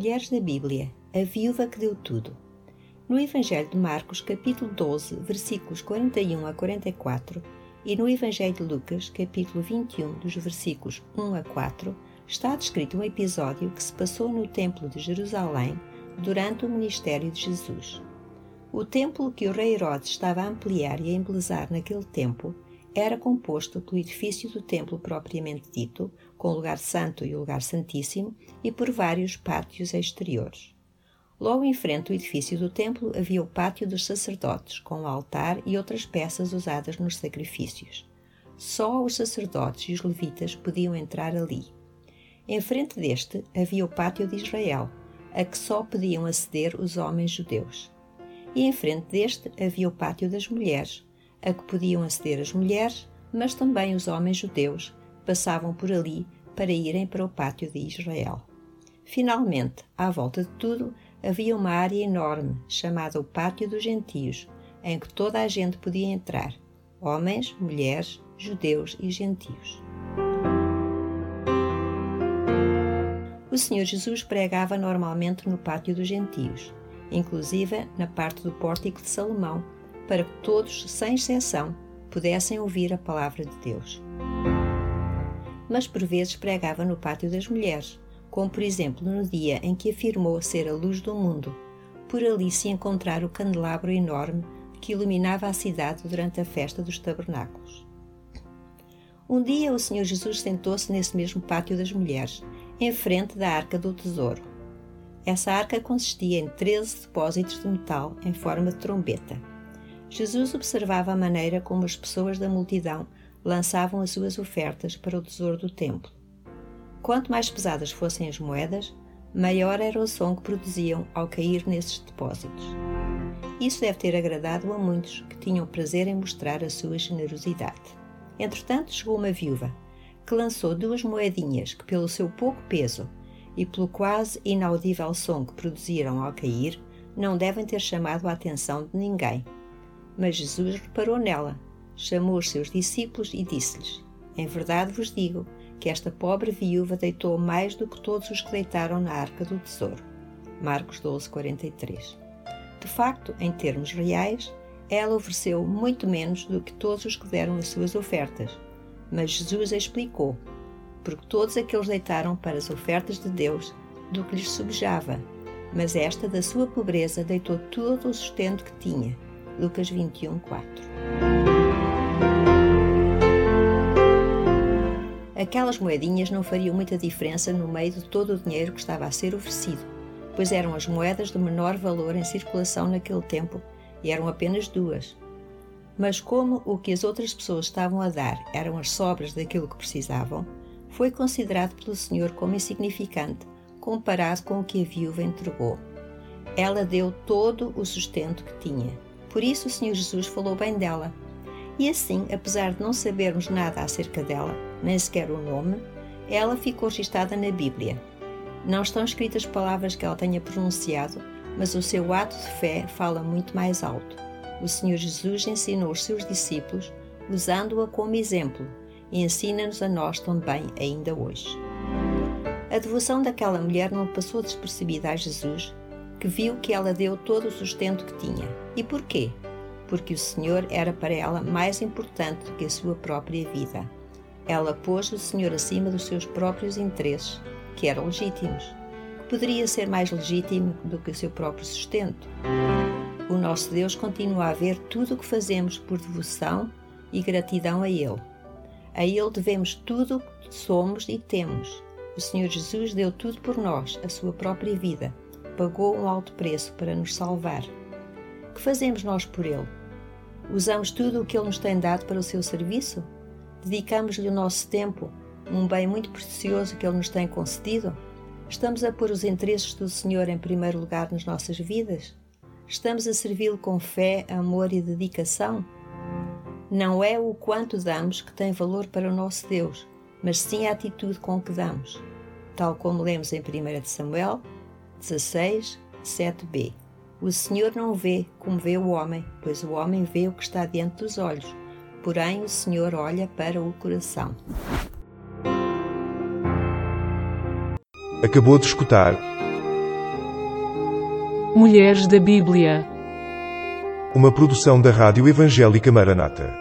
Mulheres da Bíblia, a viúva que deu tudo. No Evangelho de Marcos, capítulo 12, versículos 41 a 44, e no Evangelho de Lucas, capítulo 21, dos versículos 1 a 4, está descrito um episódio que se passou no Templo de Jerusalém durante o ministério de Jesus. O templo que o rei Herodes estava a ampliar e a embelezar naquele tempo era composto pelo edifício do templo propriamente dito, com o lugar santo e o lugar santíssimo, e por vários pátios exteriores. Logo em frente ao edifício do templo havia o pátio dos sacerdotes, com o altar e outras peças usadas nos sacrifícios. Só os sacerdotes e os levitas podiam entrar ali. Em frente deste havia o pátio de Israel, a que só podiam aceder os homens judeus. E em frente deste havia o pátio das mulheres, a que podiam aceder as mulheres, mas também os homens judeus passavam por ali para irem para o pátio de Israel. Finalmente, à volta de tudo, havia uma área enorme, chamada o Pátio dos Gentios, em que toda a gente podia entrar: homens, mulheres, judeus e gentios. O Senhor Jesus pregava normalmente no Pátio dos Gentios, inclusive na parte do Pórtico de Salomão, para que todos, sem exceção, pudessem ouvir a palavra de Deus. Mas por vezes pregava no Pátio das Mulheres, como por exemplo no dia em que afirmou ser a luz do mundo, por ali se encontrar o candelabro enorme que iluminava a cidade durante a festa dos tabernáculos. Um dia o Senhor Jesus sentou-se nesse mesmo pátio das mulheres, em frente da arca do tesouro. Essa arca consistia em treze depósitos de metal em forma de trombeta. Jesus observava a maneira como as pessoas da multidão lançavam as suas ofertas para o tesouro do templo. Quanto mais pesadas fossem as moedas, maior era o som que produziam ao cair nesses depósitos. Isso deve ter agradado a muitos que tinham prazer em mostrar a sua generosidade. Entretanto, chegou uma viúva que lançou duas moedinhas que, pelo seu pouco peso e pelo quase inaudível som que produziram ao cair, não devem ter chamado a atenção de ninguém. Mas Jesus reparou nela, chamou os seus discípulos e disse-lhes: Em verdade vos digo que esta pobre viúva deitou mais do que todos os que deitaram na arca do tesouro. Marcos 12, 43. De facto, em termos reais, ela ofereceu muito menos do que todos os que deram as suas ofertas. Mas Jesus explicou, porque todos aqueles deitaram para as ofertas de Deus do que lhes subjava, mas esta da sua pobreza deitou todo o sustento que tinha. Lucas 21, 4. Aquelas moedinhas não fariam muita diferença no meio de todo o dinheiro que estava a ser oferecido, pois eram as moedas de menor valor em circulação naquele tempo e eram apenas duas. Mas como o que as outras pessoas estavam a dar eram as sobras daquilo que precisavam, foi considerado pelo Senhor como insignificante comparado com o que a viúva entregou. Ela deu todo o sustento que tinha. Por isso o Senhor Jesus falou bem dela. E assim, apesar de não sabermos nada acerca dela, nem sequer o nome, ela ficou registada na Bíblia. Não estão escritas palavras que ela tenha pronunciado, mas o seu ato de fé fala muito mais alto. O Senhor Jesus ensinou os seus discípulos usando-a como exemplo e ensina-nos a nós também ainda hoje. A devoção daquela mulher não passou despercebida a Jesus, que viu que ela deu todo o sustento que tinha. E porquê? Porque o Senhor era para ela mais importante do que a sua própria vida. Ela pôs o Senhor acima dos seus próprios interesses, que eram legítimos. Que poderia ser mais legítimo do que o seu próprio sustento? O nosso Deus continua a ver tudo o que fazemos por devoção e gratidão a Ele. A Ele devemos tudo o que somos e temos. O Senhor Jesus deu tudo por nós, a sua própria vida, pagou um alto preço para nos salvar. O que fazemos nós por Ele? Usamos tudo o que Ele nos tem dado para o seu serviço? Dedicamos-lhe o nosso tempo, um bem muito precioso que Ele nos tem concedido? Estamos a pôr os interesses do Senhor em primeiro lugar nas nossas vidas? Estamos a servi-lo com fé, amor e dedicação? Não é o quanto damos que tem valor para o nosso Deus, mas sim a atitude com que damos, tal como lemos em 1 Samuel 16, 7b. O Senhor não vê como vê o homem, pois o homem vê o que está diante dos olhos, porém o Senhor olha para o coração. Acabou de escutar Mulheres da Bíblia. uma produção da Rádio Evangélica Maranata.